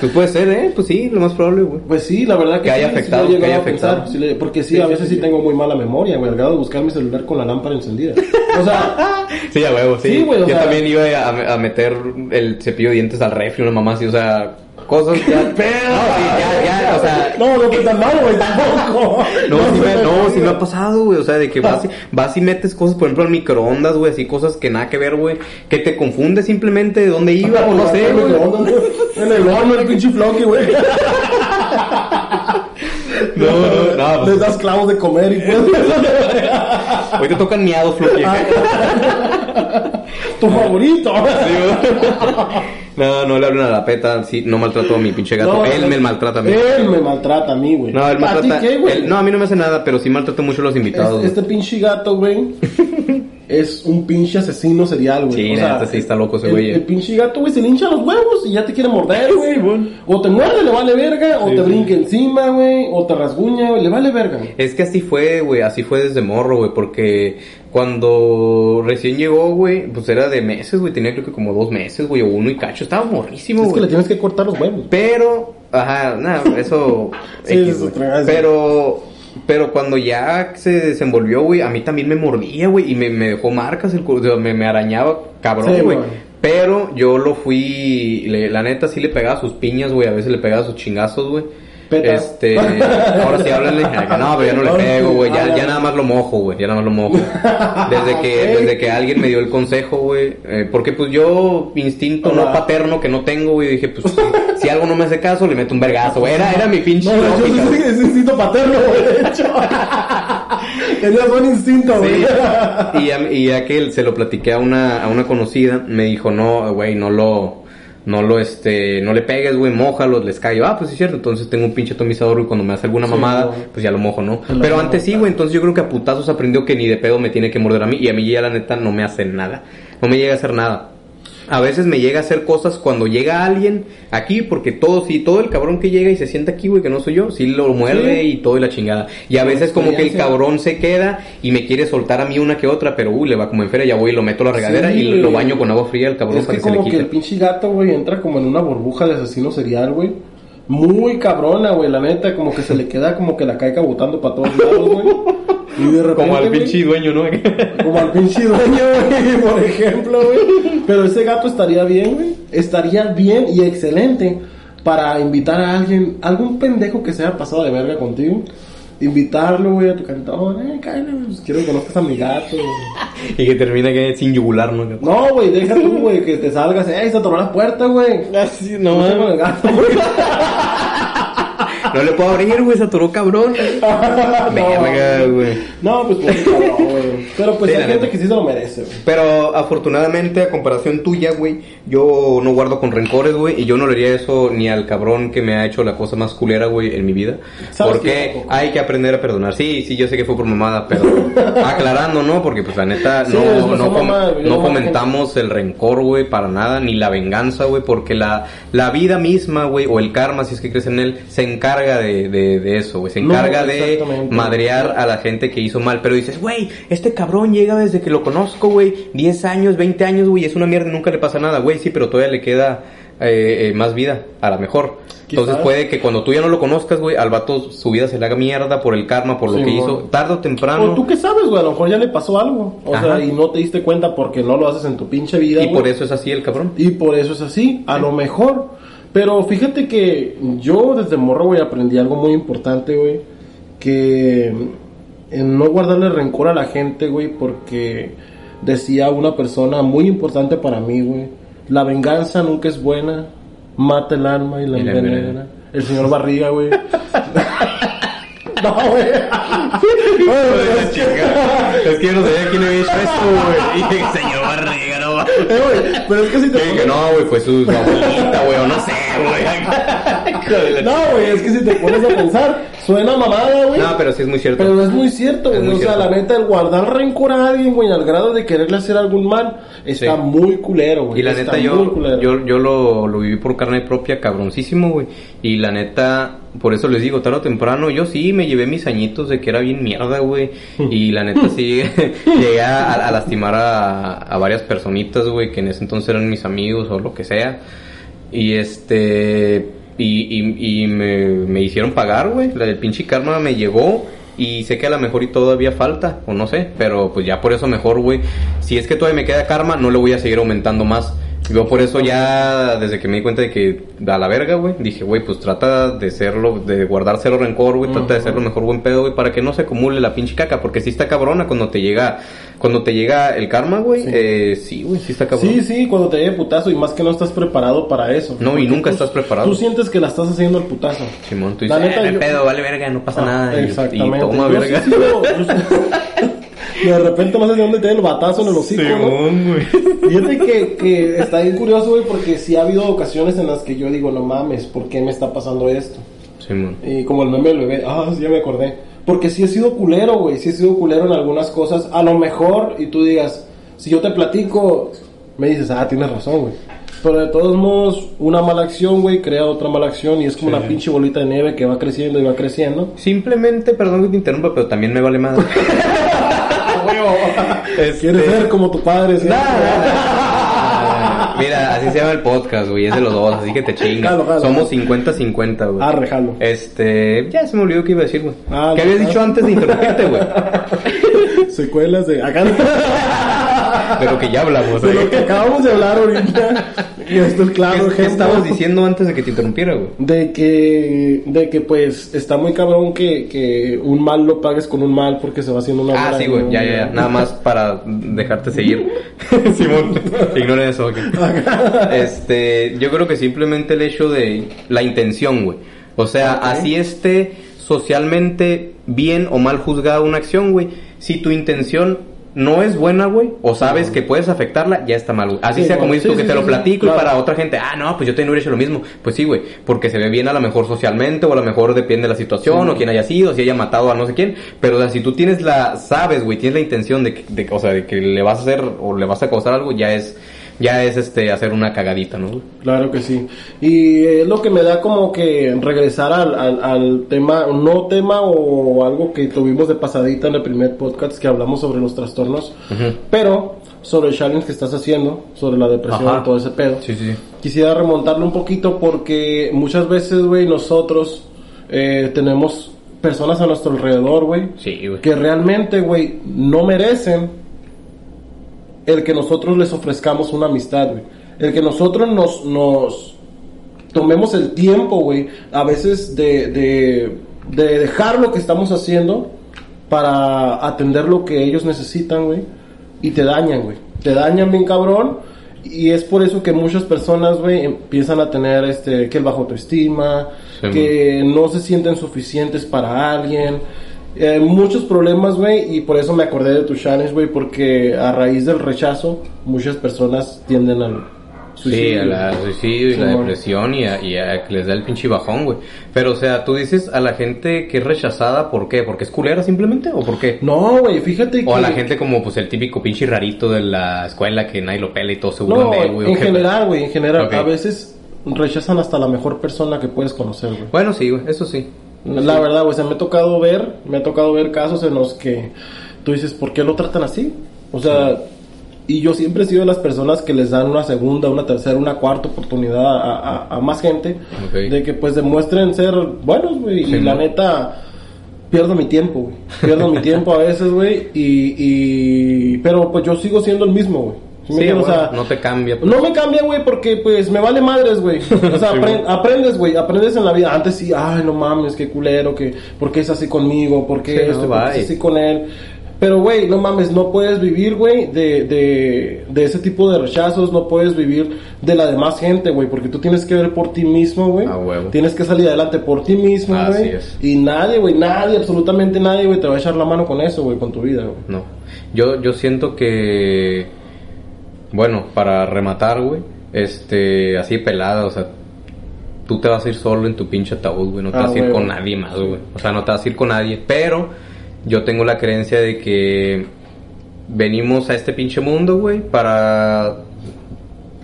Pues puede ser, ¿eh? Pues sí, lo más probable, güey. Pues sí, la verdad que, Que haya sí, sí afectado, que haya pensar, afectado. sí le- porque sí, Sí, a sí, veces sí, sí. tengo muy mala memoria, güey, al grado de buscar mi celular con la lámpara encendida. O sea, [LAUGHS] Sí, a huevo, sí. Sí, o Yo sea- también iba a, a meter el cepillo de dientes al refri, una mamá así, o sea, cosas ya. [LAUGHS] no, sí, ya, ya, o sea. no, no fue tan malo, güey, tampoco. No, sí me, no, sí me ha pasado, güey. O sea, de que vas y, vas y metes cosas, por ejemplo, al microondas, güey, así cosas que nada que ver, güey. Que te confunde simplemente de dónde iba, o no sé, En el güey. horno, En el horno, el pinche flocky, güey. No, no, no, pues, Les das clavos de comer y [LAUGHS] pues. hoy te tocan miados, Floki. [LAUGHS] tu favorito. No, no le hablen a la peta, sí, no maltrato a mi pinche gato. No, él no, me maltrata a mí. Él me maltrata a mí, güey. No, él ¿A maltrata. ti qué, güey? él- no, a mí no me hace nada, pero sí maltrata mucho a los invitados. Este, este pinche gato, güey, [LAUGHS] es un pinche asesino serial, güey. Sí, o sea, sí está loco ese güey, eh. El, pinche gato, güey, se le hincha los huevos y ya te quiere morder, güey. o te muerde, le vale verga, o Sí, te sí. brinca encima, güey, o te rasguña, güey, le vale verga. güey. Es que así fue, güey, así fue desde morro, güey, porque cuando recién llegó, güey, pues era de meses, güey, tenía creo que como dos meses, güey, o uno y cacho, estaba morrísimo, Es que güey. le tienes que cortar los huevos. Pero, ajá, nada, eso... [LAUGHS] Sí, X, es güey. otra vez. Pero, pero cuando ya se desenvolvió, güey, a mí también me mordía, güey, y me, me dejó marcas, el, o sea, me, me arañaba, cabrón, güey. Pero yo lo fui, le- la neta sí le pegaba sus piñas, güey, a veces le pegaba sus chingazos, güey. Peta. Este, ahora sí háblale. No, pero ya no le pego, güey. Ya, ya nada más lo mojo, güey. Ya nada más lo mojo. Desde que, [LAUGHS] desde que alguien me dio el consejo, güey. eh, porque pues yo, instinto no paterno que no tengo, güey. Dije, pues si, si algo no me hace caso, le meto un vergazo, güey. Era, era mi pinche No, hecho, lógica, sí, es instinto paterno, güey, de hecho. [LAUGHS] Tenías buen instinto, güey. Sí. Y, a- y aquel se lo platiqué a una, a una conocida, me dijo, no, güey, no lo, no lo, este, no le pegues, güey, mójalo, les cae. Ah, pues sí es cierto, entonces tengo un pinche atomizador y cuando me hace alguna Sí, mamada, güey. pues ya lo mojo, ¿no? Lo Pero antes sí, güey, entonces yo creo que a putazos aprendió que ni de pedo me tiene que morder a mí y a mí ya la neta no me hace nada. No me llega a hacer nada. A veces me llega a hacer cosas cuando llega alguien aquí, porque todo, sí, todo el cabrón que llega y se sienta aquí, güey, que no soy yo, sí lo muerde Sí. y todo y la chingada. Y a veces como que el cabrón se queda y me quiere soltar a mí una que otra, pero uy, le va como en feria, ya voy y lo meto a la regadera Sí, y lo, baño con agua fría al cabrón Es para que que, se le como que el quite. pinche gato, güey, entra como en una burbuja de asesino serial, güey. Muy cabrona, güey, la neta, como que se le queda como que la caiga botando para todos lados, güey. [LAUGHS] Y de repente, Como al pinche dueño, ¿no? Como al pinche dueño, güey, por ejemplo, güey. Pero ese gato estaría bien, güey. Estaría bien y excelente para invitar a alguien, algún pendejo que se haya pasado de verga contigo. Invitarlo, güey, a tu cantón. Eh, cállate, güey, pues quiero que conozcas a mi gato. güey. [LAUGHS] y que termina que sin yugular, ¿no? No, güey, deja tú, güey, que te salgas. Eh, se atoró la puerta, güey. Así, No, no, con el gato, güey. [LAUGHS] no le puedo abrir, güey, se atoró cabrón. [LAUGHS] Verga, güey. No, pues, pues, cabrón, güey. Pero pues Sí, hay la gente neta. que sí se lo merece, güey. Pero afortunadamente, a comparación tuya, güey, yo no guardo con rencores, güey, y yo no le haría eso ni al cabrón que me ha hecho la cosa más culera, güey, en mi vida. ¿Sabes que Porque tampoco? hay que aprender a perdonar. Sí, sí, yo sé que fue por mamada, pero [LAUGHS] aclarando, ¿no? Porque pues la neta, Sí, no, es no, güey, no no fomentamos el rencor, güey, para nada, ni la venganza, güey, porque la, la vida misma, güey, o el karma, si es que crees en él, se encarga de, de, de eso, güey, se No, encarga de madrear a la gente que hizo mal, pero dices, güey, este cabrón llega desde que lo conozco, güey, 10 años, 20 años, güey, es una mierda, nunca le pasa nada, güey, sí, pero todavía le queda eh, eh, más vida, a la mejor. Entonces puede que cuando tú ya no lo conozcas, güey, al vato su vida se le haga mierda por el karma, por lo Sí, que hizo, tarde o temprano. O tú qué sabes, güey, a lo mejor ya le pasó algo. O Ajá. sea, y no te diste cuenta porque no lo haces en tu pinche vida, y por eso es así el cabrón. Y por eso es así, a lo mejor. Pero fíjate que yo desde morro, güey, aprendí algo muy importante, güey. Que en no guardarle rencor a la gente, güey, porque decía una persona muy importante para mí, güey. La venganza nunca es buena, mata el alma y la Y envenena. envenena. El señor Barriga, güey. [LAUGHS] no, güey. es que yo no sabía quién había hecho esto, güey. Y señor Va. [LAUGHS] Eh, güey, pero es que si te pones- no, güey, fue su, abuelita, güey, o no sé, güey. No, güey, es que si te pones a pensar, suena mamada, güey. No, pero sí es muy cierto. Pero es muy cierto, Es güey. muy O sea, cierto. la neta, el guardar rencor a alguien, güey, al grado de quererle hacer algún mal, está Sí. muy culero, güey. Y la Está neta, yo, yo, yo lo, lo viví por carne propia, cabroncísimo, güey. Y la neta, por eso les digo, tarde o temprano, yo sí me llevé mis añitos de que era bien mierda, güey. [LAUGHS] Y la neta, sí, [LAUGHS] llegué a, a lastimar a, a varias personitas, güey, que en ese entonces eran mis amigos o lo que sea. Y este, y, y, y me, me hicieron pagar, güey. La del pinche karma me llegó. Y sé que a lo mejor y todavía falta, o no sé, pero pues ya por eso mejor, güey. Si es que todavía me queda karma, no le voy a seguir aumentando más. Yo por eso ya, desde que me di cuenta de que a la verga, güey, dije, güey, pues trata de serlo, de guardar cero rencor, güey, trata de ser lo mejor buen pedo, güey, para que no se acumule la pinche caca, porque sí está cabrona cuando te llega, cuando te llega el karma, güey, Sí. eh, sí, güey, sí está cabrón. Sí, sí, cuando te llegue putazo y más que no estás preparado para eso. No, y nunca tú- estás preparado. Tú sientes que la estás haciendo el putazo. Simón, tú La dices, neta, "Eh, yo- pedo, vale verga, no pasa Ah, nada. y- Exactamente. Y, toma Yo verga. sí sigo- yo sí- [LAUGHS] y de repente no sé de dónde te da el batazo en el hocico, ¿no? Simón, güey. Fíjate que, que está bien curioso, güey, porque sí ha habido ocasiones en las que yo digo, no mames, ¿por qué me está pasando esto? Simón. Y como el meme del bebé, ah, sí, ya me acordé. Porque sí he sido culero, güey, sí he sido culero en algunas cosas. A lo mejor, y tú digas, si yo te platico, me dices, ah, tienes razón, güey. Pero de todos modos, una mala acción, güey, crea otra mala acción y es como Sí. una pinche bolita de nieve que va creciendo y va creciendo. Simplemente, perdón que te interrumpa, pero también me vale [LAUGHS] Este- Quieres ser como tu padre, ¿sí? [LAUGHS] Mira, así se llama el podcast, güey, es de los dos, así que te chingas. Jalo, jalo. Somos 50-50, güey. Arre, jalo. Este, ya se me olvidó qué iba a decir, güey. Ah, ¿Qué habías dicho antes de interrumpirte, güey? [LAUGHS] Secuelas de acá. De lo que ya hablamos, de lo que acabamos de hablar ahorita. Y esto es claro ¿Qué, qué estabas diciendo antes de que te interrumpiera, güey? De que, de que pues está muy cabrón que, que un mal lo pagues con un mal porque se va haciendo una Ah, sí, güey, ya, ya, ya. Nada más para dejarte seguir. [LAUGHS] Simón, ignoren eso, ok. Este, yo creo que simplemente el hecho de la intención, güey. O sea, así esté socialmente bien o mal juzgada una acción, güey. Si tu intención no es buena, güey, o sabes que puedes afectarla, ya está mal, güey. Así Sí, sea como dices tú, que te lo platico claro. y para otra gente, ah, no, pues yo también hubiera hecho lo mismo. Pues sí, güey, porque se ve bien a lo mejor socialmente o a lo mejor depende de la situación o quién haya sido, si haya matado a no sé quién. Pero o sea, si tú tienes la, sabes, güey, tienes la intención de que, de, o sea, de que le vas a hacer o le vas a causar algo, ya es, ya es este, hacer una cagadita, ¿no? Claro que sí. Y es lo que me da como que regresar al, al, al tema, no tema o algo que tuvimos de pasadita en el primer podcast que hablamos sobre los trastornos, pero sobre el challenge que estás haciendo, sobre la depresión Ajá. y todo ese pedo. Sí, sí. Quisiera remontarlo un poquito porque muchas veces, güey, nosotros eh, tenemos personas a nuestro alrededor, güey, Sí, güey. que realmente, güey, no merecen el que nosotros les ofrezcamos una amistad, güey. El que nosotros nos, nos tomemos el tiempo, güey, a veces de, de, de dejar lo que estamos haciendo para atender lo que ellos necesitan, güey. Y te dañan, güey. Te dañan bien cabrón. Y es por eso que muchas personas, güey, empiezan a tener este, que el bajo autoestima, Sí, que no se sienten suficientes para alguien. Eh, muchos problemas, güey, y por eso me acordé de tu Shanes, güey, porque a raíz del rechazo, muchas personas tienden al Sí, suicidio. a la suicidio y Sí, la depresión y a, y a que les da el pinche bajón, güey. Pero, o sea, tú dices a la gente que es rechazada, ¿por qué? ¿Porque es culera simplemente o por qué? No, güey, fíjate que... O a la gente como, pues, el típico pinche rarito de la escuela que nadie lo pela y todos se burlan No, de él, güey. ¿o en general, güey, en general. A veces rechazan hasta la mejor persona que puedes conocer, güey. Bueno, sí, güey, eso sí. La verdad, güey, o sea, me ha tocado ver, me ha tocado ver casos en los que tú dices, ¿por qué lo tratan así? O sea, y yo siempre he sido de las personas que les dan una segunda, una tercera, una cuarta oportunidad a, a- a más gente, de que pues demuestren ser buenos, güey, Sí, y la neta, pierdo mi tiempo, güey, pierdo mi [LAUGHS] tiempo a veces, güey, y, y, pero pues yo sigo siendo el mismo, güey. ¿Sí me Sí, entiendes? O bueno, sea, no te cambia. pues. no me cambia, güey, porque pues me vale madres, güey. [LAUGHS] O sea, Sí, güey. aprendes, güey, aprendes en la vida. Antes sí, ay, no mames, qué culero, que, ¿por qué es así conmigo? ¿Por qué Sí, no, esto? ¿Por qué es así con él? Pero, güey, no mames, no puedes vivir, güey, de, de, de ese tipo de rechazos, no puedes vivir de la demás gente, güey, porque tú tienes que ver por ti mismo, güey. A huevo. Tienes que salir adelante por ti mismo, Así güey. es. Y nadie, güey, nadie, absolutamente nadie, güey, te va a echar la mano con eso, güey, con tu vida, güey. No. Yo, yo siento que, bueno, para rematar, güey, este, así pelada, o sea, tú te vas a ir solo en tu pinche ataúd, güey, no te Ah, vas a ir con nadie más, güey. O sea, no te vas a ir con nadie, pero yo tengo la creencia de que venimos a este pinche mundo, güey, para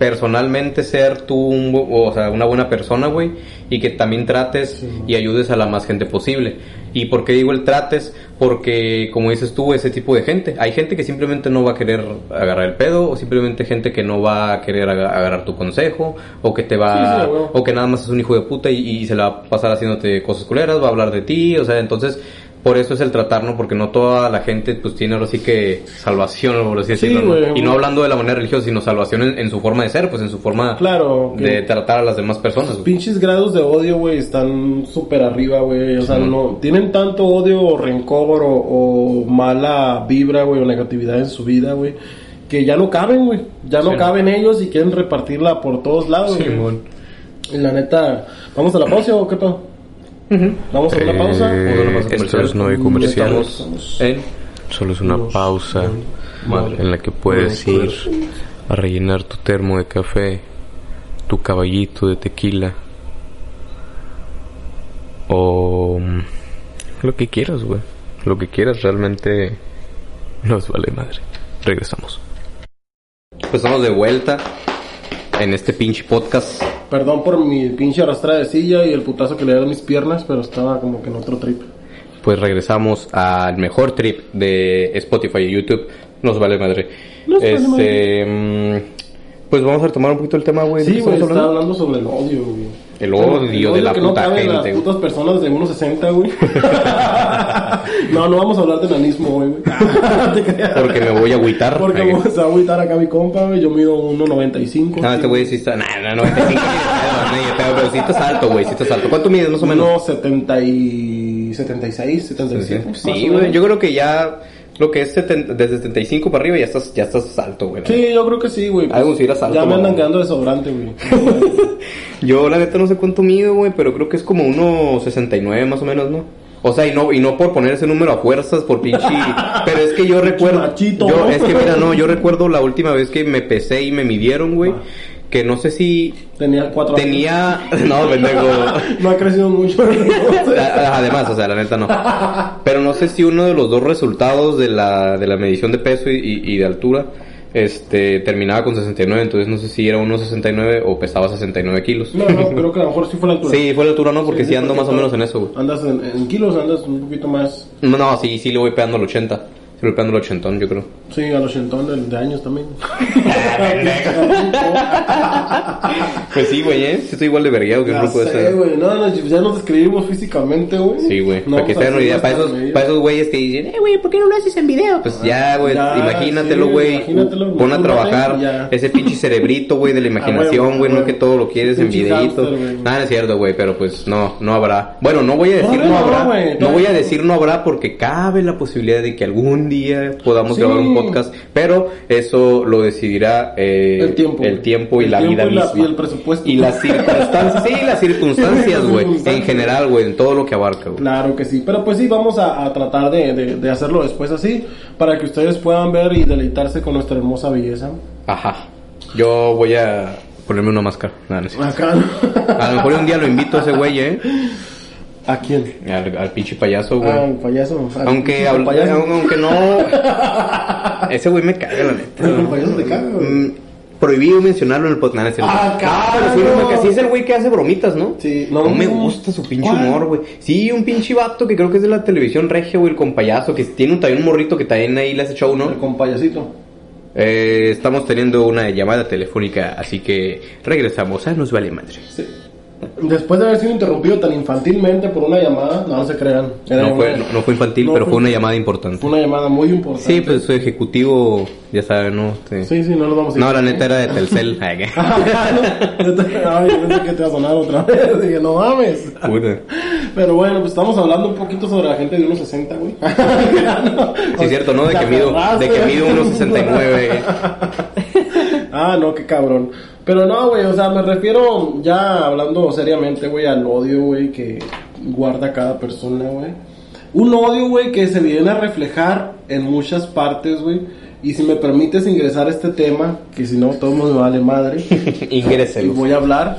personalmente ser tú un, o sea, una buena persona, güey, y que también trates Sí. y ayudes a la más gente posible. ¿Y por qué digo el trates? Porque, como dices tú, ese tipo de gente. Hay gente que simplemente no va a querer agarrar el pedo, o simplemente gente que no va a querer aga- agarrar tu consejo, o que te va, Sí, sí, o que nada más es un hijo de puta y, y se la va a pasar haciéndote cosas culeras, va a hablar de ti, o sea, entonces, por eso es el tratar, ¿no? Porque no toda la gente, pues, tiene ahora sí que salvación, por así Sí, decirlo, ¿no? güey. Y no hablando de la manera religiosa, sino salvación en, en su forma de ser, pues, en su forma Claro. de tratar a las demás personas. Güey. pinches grados de odio, güey, están súper arriba, güey. O sea, Sí. no, tienen tanto odio o rencor o, o mala vibra, güey, o negatividad en su vida, güey, que ya no caben, güey. Ya no Sí. caben ellos y quieren repartirla por todos lados, güey. La neta, ¿vamos a la pausa o qué pedo? Vamos a una pausa. Una pausa esto es no hay comercial. Estamos en Solo es una pausa Madre. en la que puedes ir a rellenar tu termo de café, tu caballito de tequila o mm, lo que quieras, güey. Lo que quieras realmente nos vale madre. Regresamos. Pues estamos de vuelta en este pinche podcast. Perdón por mi pinche arrastrada de silla y el putazo que le a mis piernas, pero estaba como que en otro trip. Pues regresamos al mejor trip de Spotify y YouTube. Nos vale madre. Nos vale este. mm, Pues vamos a retomar un poquito el tema, güey. ¿de Sí, güey, está hablando? hablando sobre el odio, güey. El odio de la que no puta gente, las putas personas de 1.60, güey. [LAUGHS] no, no vamos a hablar de enanismo, güey. [LAUGHS] [LAUGHS] güey. Porque me voy a agüitar. Porque se va a agüitar acá mi compa, güey. Yo mido 1.95. No, este güey sí está. Nah, nah, 95 ni de pedo, ni de pedo, pero sí estás alto, güey. Sí estás alto. ¿Cuánto mides más o menos? 1.70 y... 76, 77. más Sí, güey. Yo creo que ya. Lo que es 70 desde 75 para arriba ya estás, ya estás alto, güey. Sí, yo creo que sí, güey. pues, Algo sí eras alto, ya me andan quedando de sobrante, güey. [LAUGHS] Yo la neta no sé cuánto mido, güey, pero creo que es como 1.69 más o menos, ¿no? O sea, y no, y no por poner ese número a fuerzas, por pinche... [LAUGHS] pero es que yo recuerdo... machito, yo, ¿no? es que mira, no, yo recuerdo la última vez que me pesé y me midieron, güey, que no sé si Tenía cuatro años. tenía... [LAUGHS] No, pendejo. [LAUGHS] No ha crecido mucho. A- [LAUGHS] Además, o sea, la neta no. Pero no sé si uno de los dos resultados de la, de la medición de peso y, y- y de altura este terminaba con 69, entonces no sé si era 1.69 o pesaba 69 kilos. no, no, creo que a lo mejor sí fue la altura. Sí, fue la altura, ¿no? Porque sí, ando porque más o menos en eso, güey. Andas en, en kilos, andas un poquito más. No, no, sí, sí le voy pegando al 80. Sí voy pegando al 80, yo creo. Sí, al ochentón de, de años también. [LAUGHS] Pues sí, güey, ¿eh? Sí estoy igual de vergueado que Ya grupo de sé, ese. güey. No, no, ya nos describimos físicamente, güey. Sí, güey. No para que se den una idea. Para esos, para esos güeyes que dicen, eh, güey, ¿por qué no lo haces en video? Pues ya, güey, Ya, imagínatelo, sí, güey. imagínatelo, Pon a trabajar ya. ese pinche cerebrito, güey, de la huevo, imaginación, güey. No que todo lo quieres en güey. Nada, no es cierto, güey, pero pues no, no habrá. Bueno, no voy a decir no habrá. No voy a decir no habrá porque cabe la posibilidad de que algún día podamos Sí. grabar un podcast, pero eso lo decidirá eh, El tiempo. el tiempo y El la tiempo vida y la- misma. y el presupuesto. Y las circunstancias, sí, las [LAUGHS] circunstancias, güey, en general, güey, en todo lo que abarca, güey. Claro que sí, pero pues sí, vamos a, a tratar de, de- de hacerlo después así, para que ustedes puedan ver y deleitarse con nuestra hermosa belleza. Ajá. Yo voy a ponerme una máscara. Nada, no. A lo mejor un día lo invito a ese güey, eh. [LAUGHS] ¿A quién? Al, al pinche payaso, güey. Ah, el payaso. Ah, Aunque, el habl- payaso. aunque no. [LAUGHS] Ese güey me caga, la neta. El payaso te caga, güey. Mm, Prohibido mencionarlo en el podcast. Ah, sí, claro. porque sí es el güey que hace bromitas, ¿no? Sí, no, no. me gusta su pinche ¿Cuál? humor, güey. Sí, un pinche vato que creo que es de la televisión regia, güey, con payaso, que tiene un, también un morrito que también ahí le hace show, ¿no? El con payasito. Eh, estamos teniendo una llamada telefónica, así que regresamos. Ah, nos vale madre. Sí. Después de haber sido interrumpido tan infantilmente por una llamada, no, no se crean. No fue, una- no, fue infantil, pero fue una llamada importante. Fue una llamada muy importante. Sí, pues su ejecutivo, ya saben, ¿no? Sí. Sí, sí, no lo vamos a No, la neta era de Telcel. [LAUGHS] Ay, yo pensé que te iba a sonar otra vez. Dije, no mames. Pero bueno, pues estamos hablando un poquito sobre la gente de 1.60, güey. Sí, cierto, ¿no? De que mido, de que mido 1.69. [LAUGHS] Ah, no, qué cabrón. Pero no, güey, o sea, me refiero ya hablando seriamente, güey, al odio, güey, que guarda cada persona, güey. Un odio, güey, que se viene a reflejar en muchas partes, güey. Y si me permites ingresar a este tema, que si no, todo me vale madre. [LAUGHS] y Ingréselos. voy a hablar.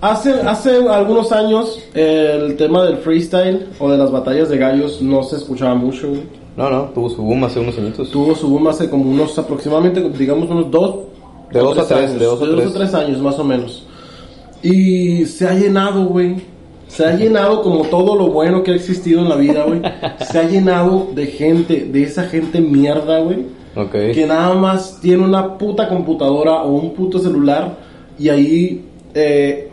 Hace, hace algunos años, el tema del freestyle o de las batallas de gallos no se escuchaba mucho, güey. No, no, tuvo su boom hace unos añitos. Tuvo su boom hace como unos aproximadamente, digamos, unos dos. De dos a tres, años, de dos a tres. tres años más o menos. Y se ha llenado, güey. Se ha llenado como todo lo bueno que ha existido en la vida, güey. [LAUGHS] Se ha llenado de gente, de esa gente mierda, güey. Ok. Que nada más tiene una puta computadora o un puto celular y ahí eh,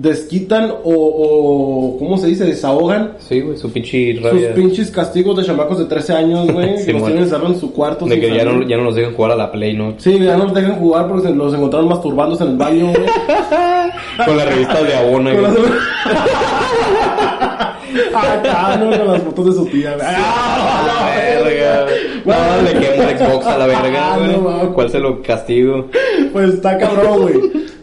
desquitan o, o, ¿cómo se dice? Desahogan Sí, güey, su pinche sus rabia. pinches castigos de chamacos de 13 años, güey. [LAUGHS] Sí, que los tienen encerrados en su cuarto. De que ya no, ya no nos dejan jugar a la Play, ¿no? Sí, ya no los dejan jugar porque se los encontraron masturbándose en el baño, güey. [LAUGHS] Con la revista de Abona, Con güey. Acá, [LAUGHS] ¿no? Con las fotos de su tía, güey. Ah, verga. Bueno. No, le quemo el Xbox a la verga, Ah, no, güey. mames. ¿Cuál se lo castigo? Pues está cabrón, güey.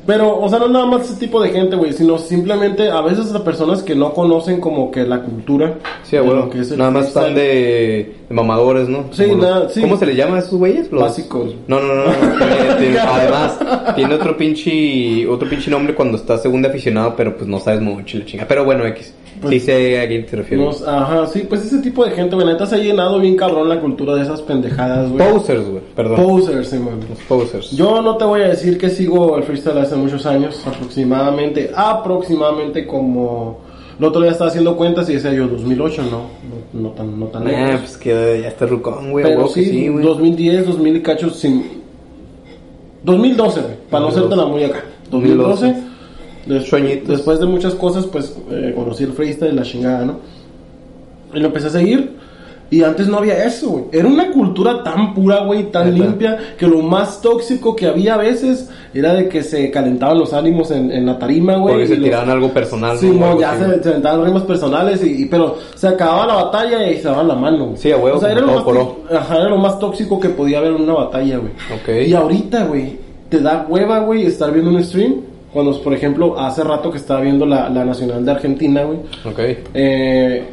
Pero, o sea, no nada más ese tipo de gente, güey, sino simplemente a veces a personas que no conocen como que la cultura. Sí, bueno, lo que es el nada más están de, de mamadores, ¿no? Sí, Como los- nada, sí. ¿Cómo se les llama a esos güeyes? Los- Básicos. No, no, no, no. Tiene- además, tiene otro pinche, otro pinche nombre cuando estás según de aficionado, pero pues no sabes mucho, la chinga. Pero bueno, X. Pues- sí sé a quién te refieres. Nos- ajá, sí, pues ese tipo de gente, güey, neta se ha llenado bien cabrón la cultura de esas pendejadas, güey. Posers, güey, perdón. Posers, sí, güey. Los posers. Yo no te voy a decir que sigo el freestyle hace muchos años, aproximadamente, aproximadamente como... El otro día estaba haciendo cuentas y decía yo 2008, no, no, no tan, no tan Ah, lejos. pues que ya está rucón, güey. Pero sí, sí, güey. 2010, 2000 y cacho, sin... 2012, güey, para no 2012. hacerte la muy acá. 2012, 2012. des- Sueñitos. después de muchas cosas, pues eh, conocí el freestyle, la chingada, ¿no? Y lo empecé a seguir. Y antes no había eso, güey. Era una cultura tan pura, güey, tan limpia, que lo más tóxico que había a veces era de que se calentaban los ánimos en, en la tarima, güey. Porque y se los- tiraban algo personal. Sí, ¿no? ya se, güey. se aventaban rimas personales, y, y- pero se acababa la batalla y se daban la mano. güey. Sí, a huevo, O sea, era lo, más ajá, era lo más tóxico que podía haber en una batalla, güey. Ok. Y ahorita, güey, te da hueva, güey, estar viendo un stream. Cuando, por ejemplo, hace rato que estaba viendo la, la Nacional de Argentina, güey. Ok. Eh,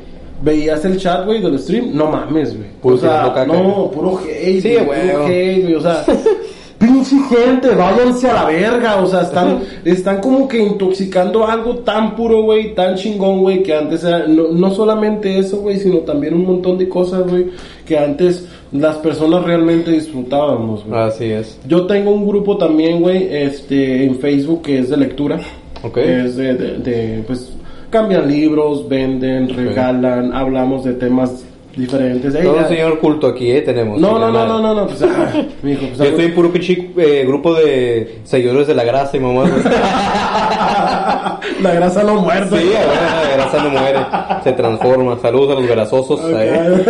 veías el chat, güey, del stream, no mames, güey. Puro o sea, caca, no, puro hate, Sí, güey, güey. puro hate, güey, o sea, [LAUGHS] pinche gente, váyanse a la verga, o sea, están, [LAUGHS] están como que intoxicando algo tan puro, güey, tan chingón, güey, que antes era, no, no solamente eso, güey, sino también un montón de cosas, güey, que antes las personas realmente disfrutábamos, güey. Así es. Yo tengo un grupo también, güey, este, en Facebook que es de lectura. Ok. Es de, de, de, pues, cambian libros, venden, regalan, hablamos de temas diferentes. Ey, Todo ya- señor culto aquí, ¿eh? Tenemos. no, no, no, no, no, no, pues, ah, mijo, pues, Yo estoy en puro pinche eh, grupo de seguidores de la grasa y mamá. [LAUGHS] la grasa no muerta. Sí, a ver, la grasa no muere, se transforma. Saludos a los grasosos, eh,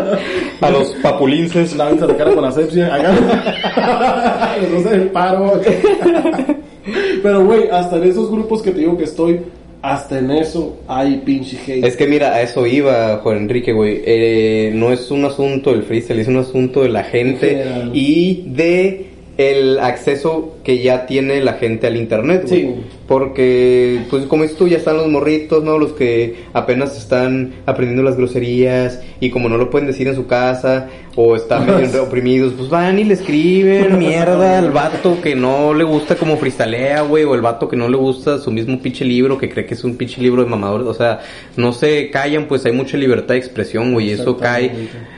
[LAUGHS] a los papulinces. Lávense la cara con asepsia. Acá. Les el paro. [LAUGHS] Pero, güey, hasta en esos grupos que te digo que estoy, hasta en eso hay pinche hate. Es que mira, a eso iba Juan Enrique, güey. Eh, no es un asunto del freestyle, es un asunto de la gente y de el acceso que ya tiene la gente al internet, güey. Sí. Porque, pues como dices tú, ya están los morritos, ¿no? Los que apenas están aprendiendo las groserías y como no lo pueden decir en su casa o están medio [LAUGHS] oprimidos, pues van y le escriben [LAUGHS] mierda al vato que no le gusta como freestalea, güey, o el vato que no le gusta su mismo pinche libro, que cree que es un pinche libro de mamadores, o sea, no se callan, pues hay mucha libertad de expresión, güey, y eso cae,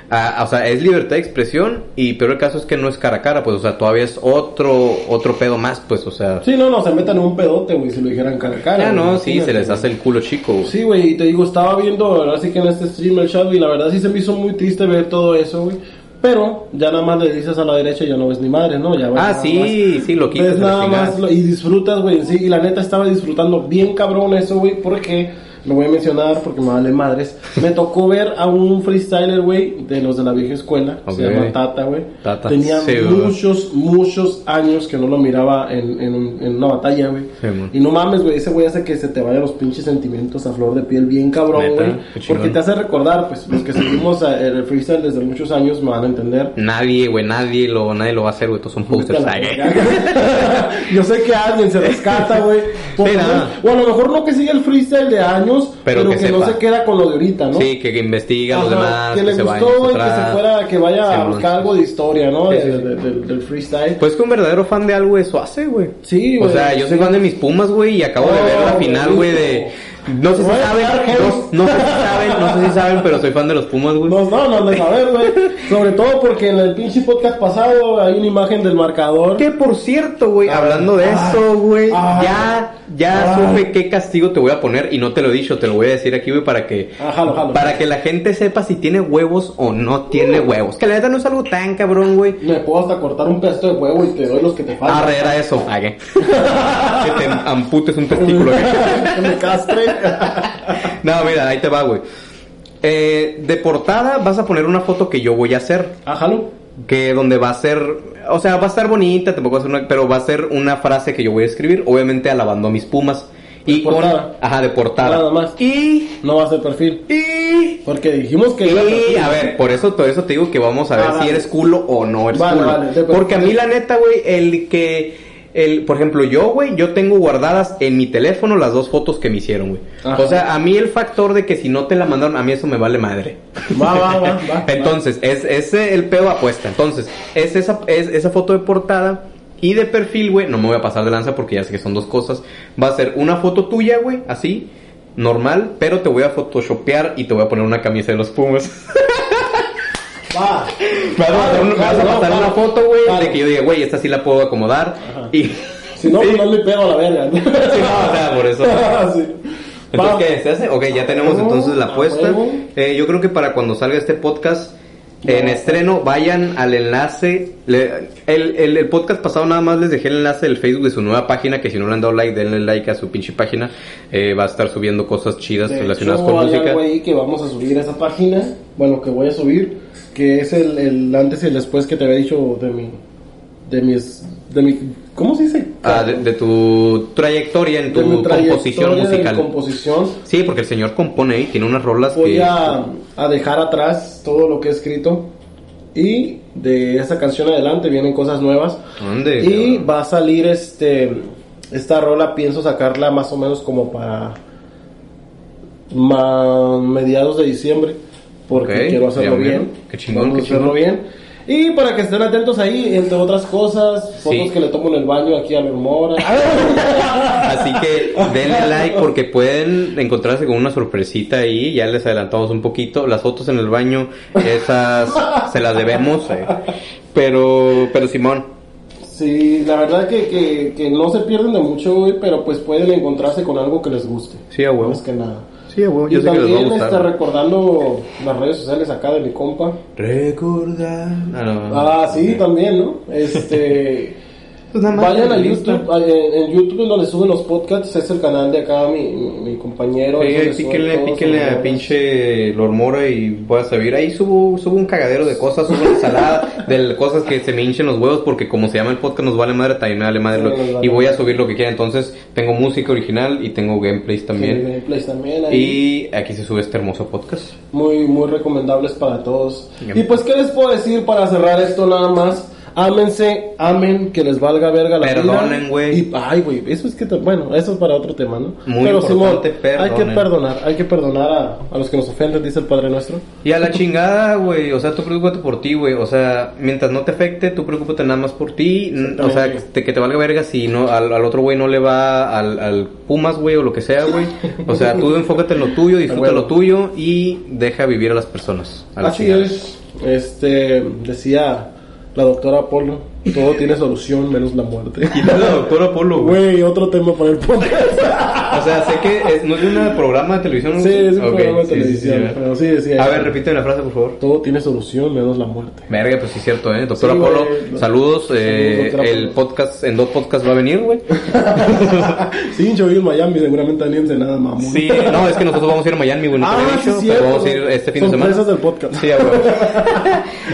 a- o sea, es libertad de expresión y peor el caso es que no es cara a cara, pues, o sea, todavía es otro, otro pedo más, pues, o sea, Sí, no, no, se metan en un pedote, güey, si lo dijeran cara a cara. no, sí, se les hace el culo chico, güey. Sí, güey, y te digo, estaba viendo, así que en este stream el chat, y la verdad sí se me hizo muy triste ver todo eso, güey. Pero ya nada más le dices a la derecha y ya no ves ni madre, ¿no? Ya ves Ah, sí, más- sí, lo quitas Ves nada más lo- y disfrutas, güey, sí. Y la neta estaba disfrutando bien cabrón eso, güey, porque lo voy a mencionar porque me vale madres. Me tocó ver a un freestyler, güey, de los de la vieja escuela. Se llama Tata, güey. Tata, Tenía sí, muchos, muchos años que no lo miraba en, en, un- en una batalla, güey. Sí, y no mames, güey, ese güey hace que se te vayan los pinches sentimientos a flor de piel bien cabrón, güey. Porque te hace recordar, pues, los que seguimos a- el freestyle desde muchos años me van a entender. Nadie, güey, nadie lo, nadie lo va a hacer, güey, todos son posters. [LAUGHS] Yo sé que alguien se rescata, güey. Sí, O a lo mejor no que siga el freestyle de años, Pero pero, que que, no se queda con lo de ahorita, ¿no? Sí, que, que investiga a los Ajá, demás, que le se vaya gustó y que se fuera, que vaya a buscar algo de historia, ¿no? Sí, De- sí. de- de- del freestyle. Pues que un verdadero fan de algo eso hace, güey. Sí, O güey, sea, yo soy fan de mis Pumas, güey, y acabo de ver la final, güey, de... No sé si saben, no, no sé si saben, no sé si saben, pero soy fan de los Pumas, güey. No, no, no, de saber, güey. Sobre todo porque en el pinche podcast pasado hay una imagen del marcador. Que por cierto, güey, Ah, hablando de ah, eso, güey, ah, ya, ya ah. supe qué castigo te voy a poner y no te lo he dicho, te lo voy a decir aquí, güey, para que, Ah, jalo, jalo. para que la gente sepa si tiene huevos o no tiene huevos. Que la neta no es algo tan cabrón, güey. Me puedo hasta cortar un pedazo de huevo y te doy los que te faltan. Arre, era eso. Ah, [LAUGHS] ¿qué? que te amputes un testículo. [LAUGHS] que me castre. [LAUGHS] No, mira, ahí te va, güey. Eh, de portada vas a poner una foto que yo voy a hacer. Ájalo. Que donde va a ser, o sea, va a estar bonita, tampoco va a ser una, pero va a ser una frase que yo voy a escribir, obviamente alabando a mis pumas. Y De con, portada. ajá, de portada. Nada más. Y, No va a ser perfil. y, Porque dijimos que era y, perfil. a ver, por eso, por eso te digo que vamos a ver Ah, si vale. eres culo o no eres Vale, culo. vale, Porque a mí la neta, güey, el que, el, por ejemplo, yo, güey, yo tengo guardadas en mi teléfono las dos fotos que me hicieron, güey. O sea, a mí el factor de que si no te la mandaron, a mí eso me vale madre. Va, va, va, va. [LAUGHS] Entonces, es ese el pedo apuesta. Entonces, es esa, es esa foto de portada y de perfil, güey. No me voy a pasar de lanza porque ya sé que son dos cosas. Va a ser una foto tuya, güey, así, normal, pero te voy a photoshopear y te voy a poner una camisa de los Pumas. [LAUGHS] Va. Me vas a pasar, un- me vas a Claro, pasar claro. una foto, güey, Claro. de que yo diga, güey, esta sí la puedo acomodar. Ajá. Y. Si no, [LAUGHS] Sí. pues no le pego a la verga. [LAUGHS] Sí, no, o sea, por eso. Sí. Entonces. ¿qué? ¿Se hace? Ok, ya tenemos Ah, entonces la apuesta. Eh, yo creo que para cuando salga este podcast en No. estreno, vayan al enlace. Le- el, el, el podcast pasado nada más les dejé el enlace del Facebook de su nueva página, que si no le han dado like, denle like a su pinche página. Eh, va a estar subiendo cosas chidas De relacionadas hecho, con hay música. algo ahí que vamos a subir a esa página. Bueno, que voy a subir. Que es el, el antes y el después que te había dicho de mi. De mis. De mi. ¿Cómo se dice? Ah, de, de tu trayectoria en tu trayectoria, composición musical. composición. Sí, porque el señor compone ahí, tiene unas rolas Voy que... a, a dejar atrás todo lo que he escrito. Y de esa canción adelante vienen cosas nuevas. ¿Dónde? Y va a salir este esta rola, pienso sacarla más o menos como para ma- mediados de diciembre, porque Ok, quiero hacerlo veo. bien. Qué chingón, Vamos qué a hacerlo chingón. bien. Y para que estén atentos ahí, entre otras cosas, fotos Sí. que le tomo en el baño aquí a mi. [LAUGHS] Así que denle like porque pueden encontrarse con una sorpresita ahí. Ya les adelantamos un poquito. Las fotos en el baño, esas se las debemos. eh. Pero, pero Simón, Sí, la verdad que, que, que no se pierden de mucho, güey, pero pues pueden encontrarse con algo que les guste. Sí, a huevo. Más que nada. Sí, Y yo sé que les va a también gustar. está recordando las redes sociales acá de mi compa. Recordar. Ah, no. Ah, sí, también, ¿no? Este. [LAUGHS] Pues nada más Vayan a. YouTube, en, en YouTube donde suben los podcasts, es el canal de acá, mi, mi, mi compañero. Sí, píquenle, píquenle a pinche Lormora y voy a saber. Ahí subo, subo un cagadero de cosas, subo una ensalada [LAUGHS] de cosas que se me hinchen los huevos porque como se llama el podcast nos vale madre, también me vale madre. Sí, lo- nos vale y voy a subir lo que quiera. Entonces tengo música original y tengo gameplays Sí, también. gameplays también ahí. Y aquí se sube este hermoso podcast. Muy, muy recomendables para todos. Y pues, ¿qué les puedo decir para cerrar esto nada más? Ámense, amen, que les valga verga la vida. Perdonen, güey. Ay, güey, eso es que, te- bueno, eso es para otro tema, ¿no? Muy Pero Simón, importante, hay que perdonar, hay que perdonar a, a los que nos ofenden, dice el Padre Nuestro. Y a la chingada, güey. O sea, tú preocúpate por ti, güey. O sea, mientras no te afecte, tú preocúpate nada más por ti. O sea, que te, que te valga verga si no, al, al otro güey no le va al, al Pumas, güey, o lo que sea, güey. O sea, tú enfócate en lo tuyo, [LAUGHS] disfruta lo tuyo y deja vivir a las personas. A la Así chingada. es. Este, decía la doctora Polo, todo tiene solución menos la muerte. [LAUGHS] Y la doctora Polo, güey. Güey, otro tema para el podcast. [LAUGHS] O sea, sé que es- no es un programa de televisión. sí, es un Ok, programa de sí, sí, sí, pero sí decía. A ver, repíteme la frase, por favor. Todo tiene solución menos la muerte. Verga, pues sí es cierto, ¿eh? Doctor Sí, Apolo, saludos. eh, Saludos, el Apolo. podcast, en dos podcasts va a venir, güey. [LAUGHS] sí, yo vivo en Miami, seguramente alguien de nada mamón. Sí, no, es que nosotros vamos a ir a Miami, güey, no Ah, sí, dicho, cierto. pero vamos a ir este fin de semana. Del podcast. Sí, a.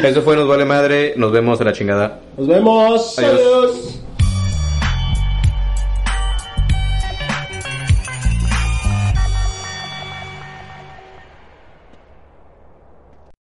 Eso fue Nos Vale Madre, nos vemos a la chingada. Nos vemos. Adiós. Adiós.